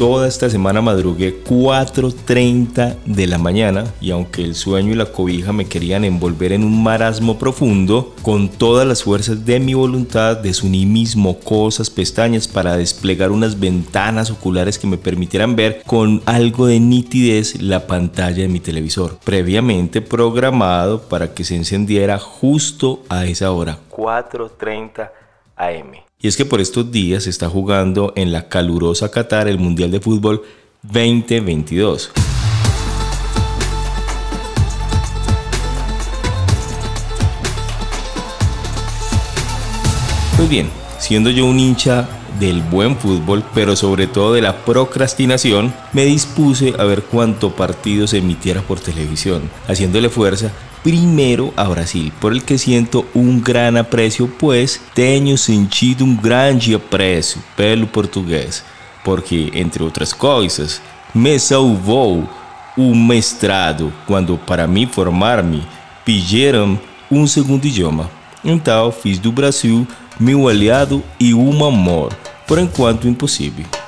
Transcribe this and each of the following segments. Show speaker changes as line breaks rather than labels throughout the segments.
Toda esta semana madrugué 4.30 de la mañana y aunque el sueño y la cobija me querían envolver en un marasmo profundo, con todas las fuerzas de mi voluntad desuní mis mocosas pestañas para desplegar unas ventanas oculares que me permitieran ver con algo de nitidez la pantalla de mi televisor, previamente programado para que se encendiera justo a esa hora, 4.30 AM. Y es que por estos días se está jugando en la calurosa Qatar el Mundial de Fútbol 2022. Pues bien, siendo yo un hincha del buen fútbol, pero sobre todo de la procrastinación, me dispuse a ver cuánto partido se emitiera por televisión, haciéndole fuerza primero a Brasil, por el que siento un gran aprecio, pues tenho sentido um grande apreço pelo português, porque, entre outras coisas, me salvou o mestrado quando, para me formar-me, pediram um segundo idioma. Então, fiz do Brasil meu aliado e um amor, por enquanto impossível.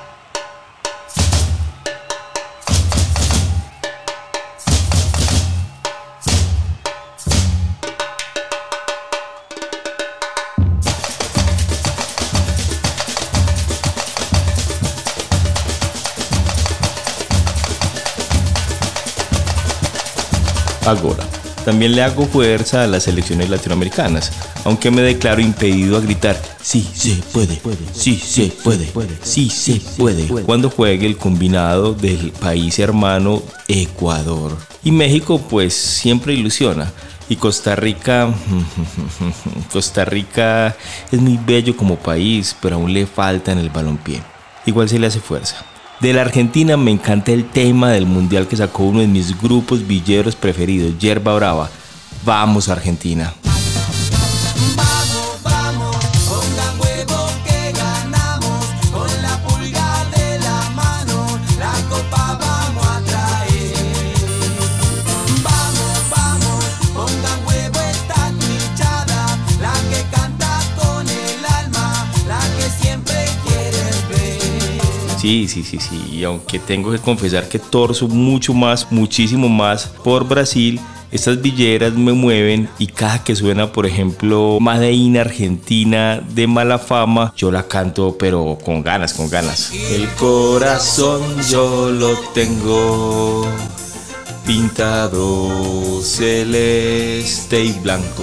Ahora, también le hago fuerza a las selecciones latinoamericanas, aunque me declaro impedido a gritar, sí se puede, sí se puede, sí se puede, cuando juegue el combinado del país hermano Ecuador. Y México pues siempre ilusiona. Y Costa Rica, Costa Rica es muy bello como país, pero aún le falta en el balompié. Igual se le hace fuerza. De la Argentina me encanta el tema del mundial que sacó uno de mis grupos villeros preferidos, Yerba Brava. Vamos Argentina. Sí, sí, sí, sí. Y aunque tengo que confesar que torzo mucho más, muchísimo más por Brasil, estas villeras me mueven y cada que suena, por ejemplo, Madeina Argentina de mala fama, yo la canto pero con ganas, con ganas. El corazón yo lo tengo pintado celeste y blanco.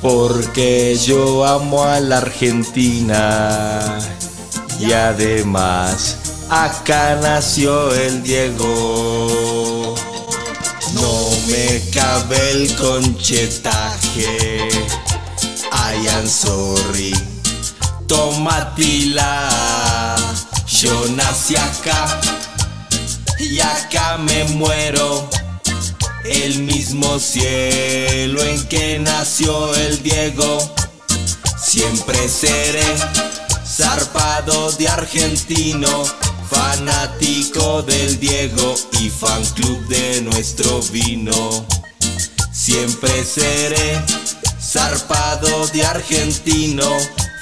Porque yo amo a la Argentina y además acá nació el Diego. No me cabe el conchetaje, I am sorry. Tomatila, yo nací acá y acá me muero. El mismo cielo en que nació el Diego, siempre seré zarpado de argentino, fanático del Diego y fan club de nuestro vino. Siempre seré zarpado de argentino,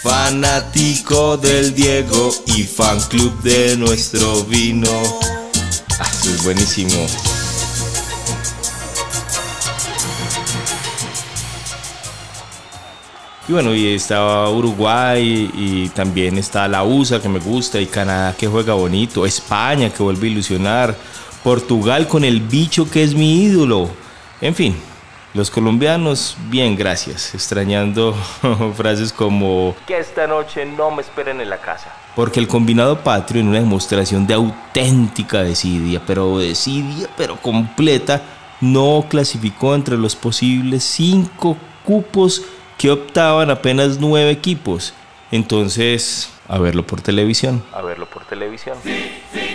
fanático del Diego y fan club de nuestro vino. Ah, es buenísimo. Y bueno, y estaba Uruguay y también está la USA que me gusta y Canadá que juega bonito, España que vuelve a ilusionar, Portugal con el bicho que es mi ídolo. En fin, los colombianos, bien, gracias, extrañando frases como que esta noche no me esperen en la casa. Porque el combinado patrio en una demostración de auténtica desidia, pero desidia, pero completa, no clasificó entre los posibles cinco cupos que optaban apenas nueve equipos. Entonces, a verlo por televisión. A verlo por televisión. Sí, sí,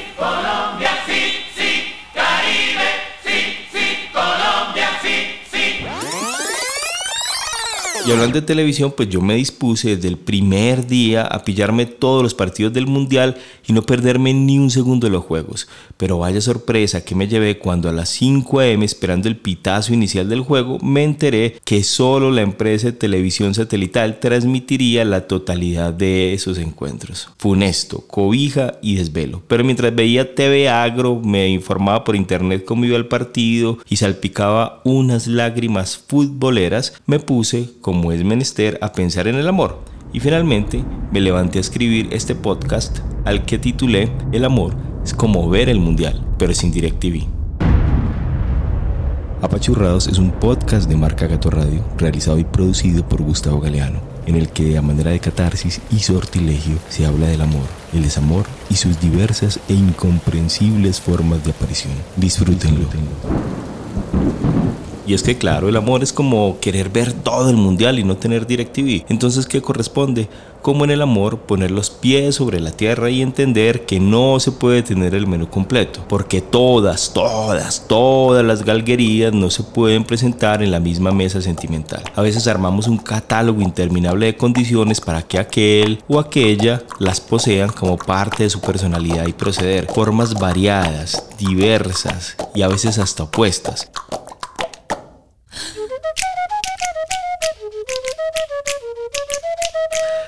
Y hablando de televisión, pues yo me dispuse desde el primer día a pillarme todos los partidos del Mundial y no perderme ni un segundo de los juegos. Pero vaya sorpresa que me llevé cuando a las 5 am esperando el pitazo inicial del juego me enteré que solo la empresa de televisión satelital transmitiría la totalidad de esos encuentros. Funesto, cobija y desvelo. Pero mientras veía TV Agro me informaba por internet cómo iba el partido y salpicaba unas lágrimas futboleras, me puse con como es menester a pensar en el amor. Y finalmente me levanté a escribir este podcast al que titulé El amor es como ver el mundial, pero sin DirecTV. Apachurrados es un podcast de marca Gato Radio, realizado y producido por Gustavo Galeano, en el que a manera de catarsis y sortilegio se habla del amor, el desamor y sus diversas e incomprensibles formas de aparición. Disfrútenlo. Y es que claro, el amor es como querer ver todo el mundial y no tener DirecTV. Entonces, ¿qué corresponde? Como en el amor, poner los pies sobre la tierra y entender que no se puede tener el menú completo. Porque todas, todas, todas las galguerías no se pueden presentar en la misma mesa sentimental. A veces armamos un catálogo interminable de condiciones para que aquel o aquella las posean como parte de su personalidad y proceder. Formas variadas, diversas y a veces hasta opuestas.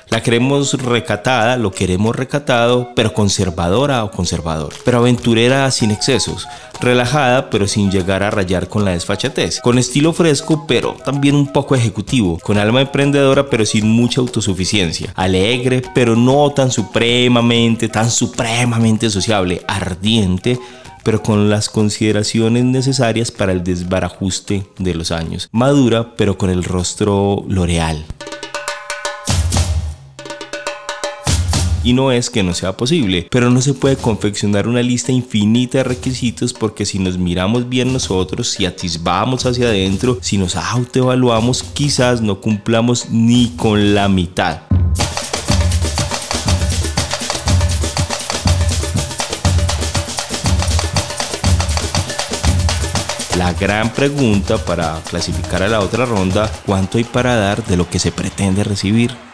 La queremos recatada, lo queremos recatado, pero conservadora o conservador. Pero aventurera sin excesos. Relajada, pero sin llegar a rayar con la desfachatez. Con estilo fresco, pero también un poco ejecutivo. Con alma emprendedora, pero sin mucha autosuficiencia. Alegre, pero no tan supremamente, tan supremamente sociable. Ardiente, pero con las consideraciones necesarias para el desbarajuste de los años. Madura, pero con el rostro loreal. Y no es que no sea posible, pero no se puede confeccionar una lista infinita de requisitos porque si nos miramos bien nosotros, si atisbamos hacia adentro, si nos autoevaluamos, quizás no cumplamos ni con la mitad. La gran pregunta para clasificar a la otra ronda, ¿cuánto hay para dar de lo que se pretende recibir?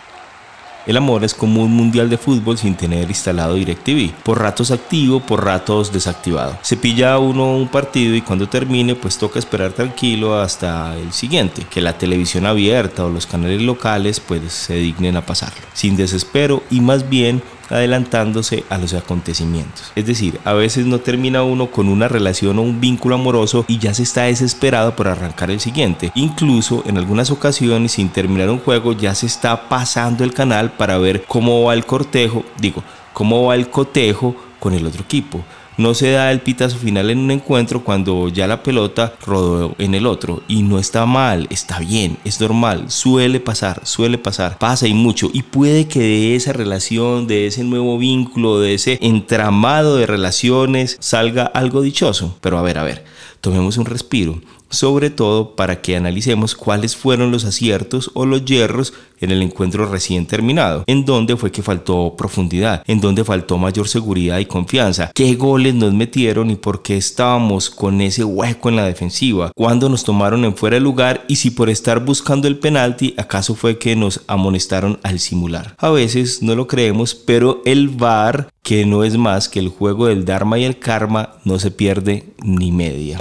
El amor es como un mundial de fútbol sin tener instalado DirecTV. Por ratos activo, por ratos desactivado. Se pilla uno un partido y cuando termine pues toca esperar tranquilo hasta el siguiente. Que la televisión abierta o los canales locales pues se dignen a pasarlo. Sin desespero y más bien adelantándose a los acontecimientos. Es decir, a veces no termina uno con una relación o un vínculo amoroso y ya se está desesperado por arrancar el siguiente. Incluso en algunas ocasiones sin terminar un juego ya se está pasando el canal para ver cómo va el cortejo, digo, cómo va el cotejo con el otro equipo no se da el pitazo final en un encuentro cuando ya la pelota rodó en el otro. Y no está mal, está bien, es normal, suele pasar, suele pasar, pasa y mucho. Y puede que de esa relación, de ese nuevo vínculo, de ese entramado de relaciones salga algo dichoso. Pero a ver, a ver, tomemos un respiro sobre todo para que analicemos cuáles fueron los aciertos o los hierros en el encuentro recién terminado, en dónde fue que faltó profundidad, en dónde faltó mayor seguridad y confianza, qué goles nos metieron y por qué estábamos con ese hueco en la defensiva, cuándo nos tomaron en fuera de lugar y si por estar buscando el penalti acaso fue que nos amonestaron al simular. A veces no lo creemos, pero el VAR, que no es más que el juego del Dharma y el Karma, no se pierde ni media.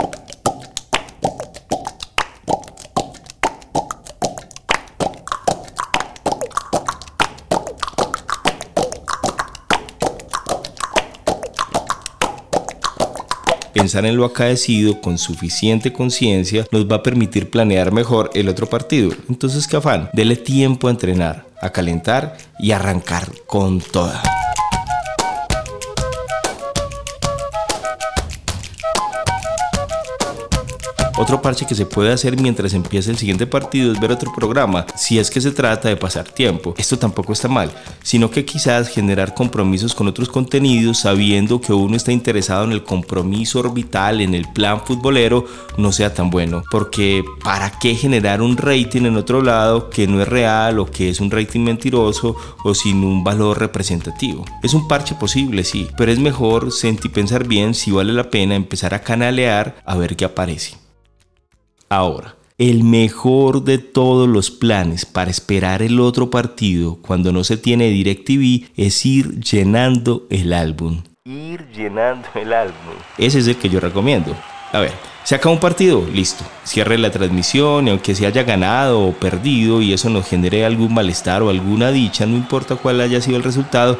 Pensar en lo acaecido con suficiente conciencia nos va a permitir planear mejor el otro partido. Entonces, ¿qué afán? Dele tiempo a entrenar, a calentar y arrancar con toda. Otro parche que se puede hacer mientras empieza el siguiente partido es ver otro programa, si es que se trata de pasar tiempo. Esto tampoco está mal, sino que quizás generar compromisos con otros contenidos sabiendo que uno está interesado en el compromiso orbital, en el plan futbolero, no sea tan bueno. Porque ¿para qué generar un rating en otro lado que no es real o que es un rating mentiroso o sin un valor representativo? Es un parche posible, sí, pero es mejor sentir pensar bien si vale la pena empezar a canalear a ver qué aparece. Ahora, El mejor de todos los planes para esperar el otro partido cuando no se tiene DirecTV es ir llenando el álbum. Ir llenando el álbum. Ese es el que yo recomiendo. A ver, se acaba un partido, listo. Cierre la transmisión y aunque se haya ganado o perdido y eso nos genere algún malestar o alguna dicha, no importa cuál haya sido el resultado,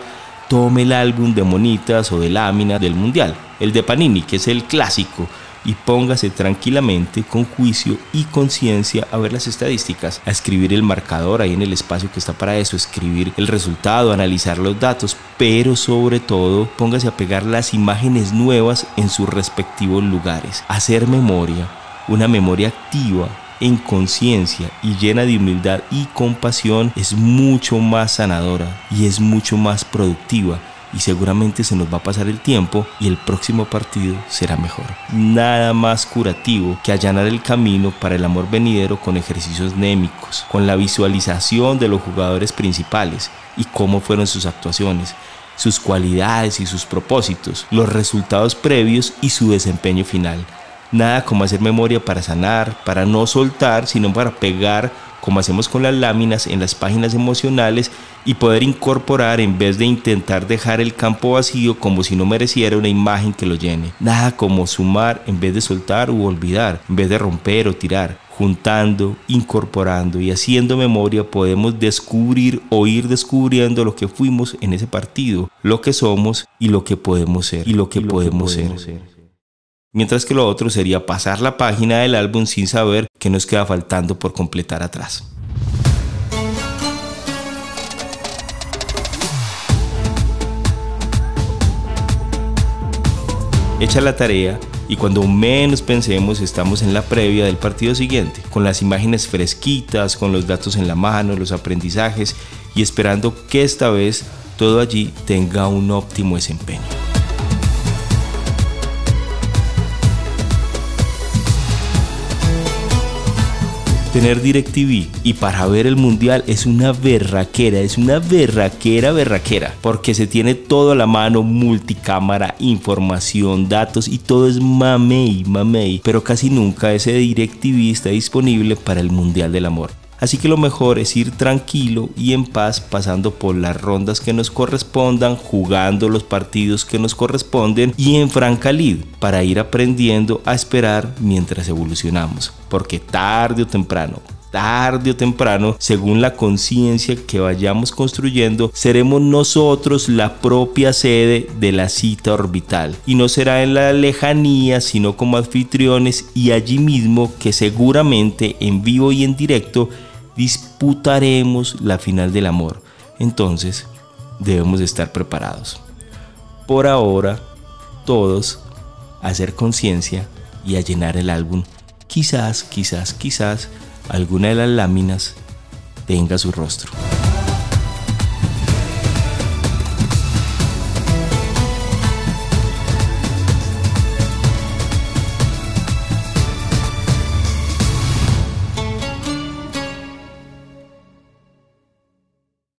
tome el álbum de monitas o de láminas del mundial, el de Panini, que es el clásico y póngase tranquilamente, con juicio y conciencia a ver las estadísticas, a escribir el marcador ahí en el espacio que está para eso, escribir el resultado, analizar los datos, pero sobre todo póngase a pegar las imágenes nuevas en sus respectivos lugares, hacer memoria, una memoria activa en conciencia y llena de humildad y compasión es mucho más sanadora y es mucho más productiva y seguramente se nos va a pasar el tiempo y el próximo partido será mejor. Nada más curativo que allanar el camino para el amor venidero con ejercicios némicos, con la visualización de los jugadores principales y cómo fueron sus actuaciones, sus cualidades y sus propósitos, los resultados previos y su desempeño final. Nada como hacer memoria para sanar, para no soltar, sino para pegar como hacemos con las láminas en las páginas emocionales y poder incorporar en vez de intentar dejar el campo vacío como si no mereciera una imagen que lo llene. Nada como sumar en vez de soltar u olvidar, en vez de romper o tirar. Juntando, incorporando y haciendo memoria podemos descubrir o ir descubriendo lo que fuimos en ese partido, lo que somos y lo que podemos ser y lo que, podemos, ser mientras que lo otro sería pasar la página del álbum sin saber qué nos queda faltando por completar atrás. Hecha la tarea, y cuando menos pensemos estamos en la previa del partido siguiente, con las imágenes fresquitas, con los datos en la mano, los aprendizajes y esperando que esta vez todo allí tenga un óptimo desempeño. Tener DirecTV y para ver el mundial es una berraquera, es una berraquera, berraquera, porque se tiene todo a la mano, multicámara, información, datos y todo es mamey, mamey, pero casi nunca ese DirecTV está disponible para el mundial del amor. Así que lo mejor es ir tranquilo y en paz pasando por las rondas que nos correspondan, jugando los partidos que nos corresponden y en franca lid para ir aprendiendo a esperar mientras evolucionamos. Porque tarde o temprano, tarde o temprano, según la conciencia que vayamos construyendo, seremos nosotros la propia sede de la cita orbital. Y no será en la lejanía, sino como anfitriones y allí mismo que seguramente en vivo y en directo disputaremos la final del amor. Entonces, debemos estar preparados. Por ahora, todos a hacer conciencia y a llenar el álbum. Quizás, quizás, quizás alguna de las láminas tenga su rostro.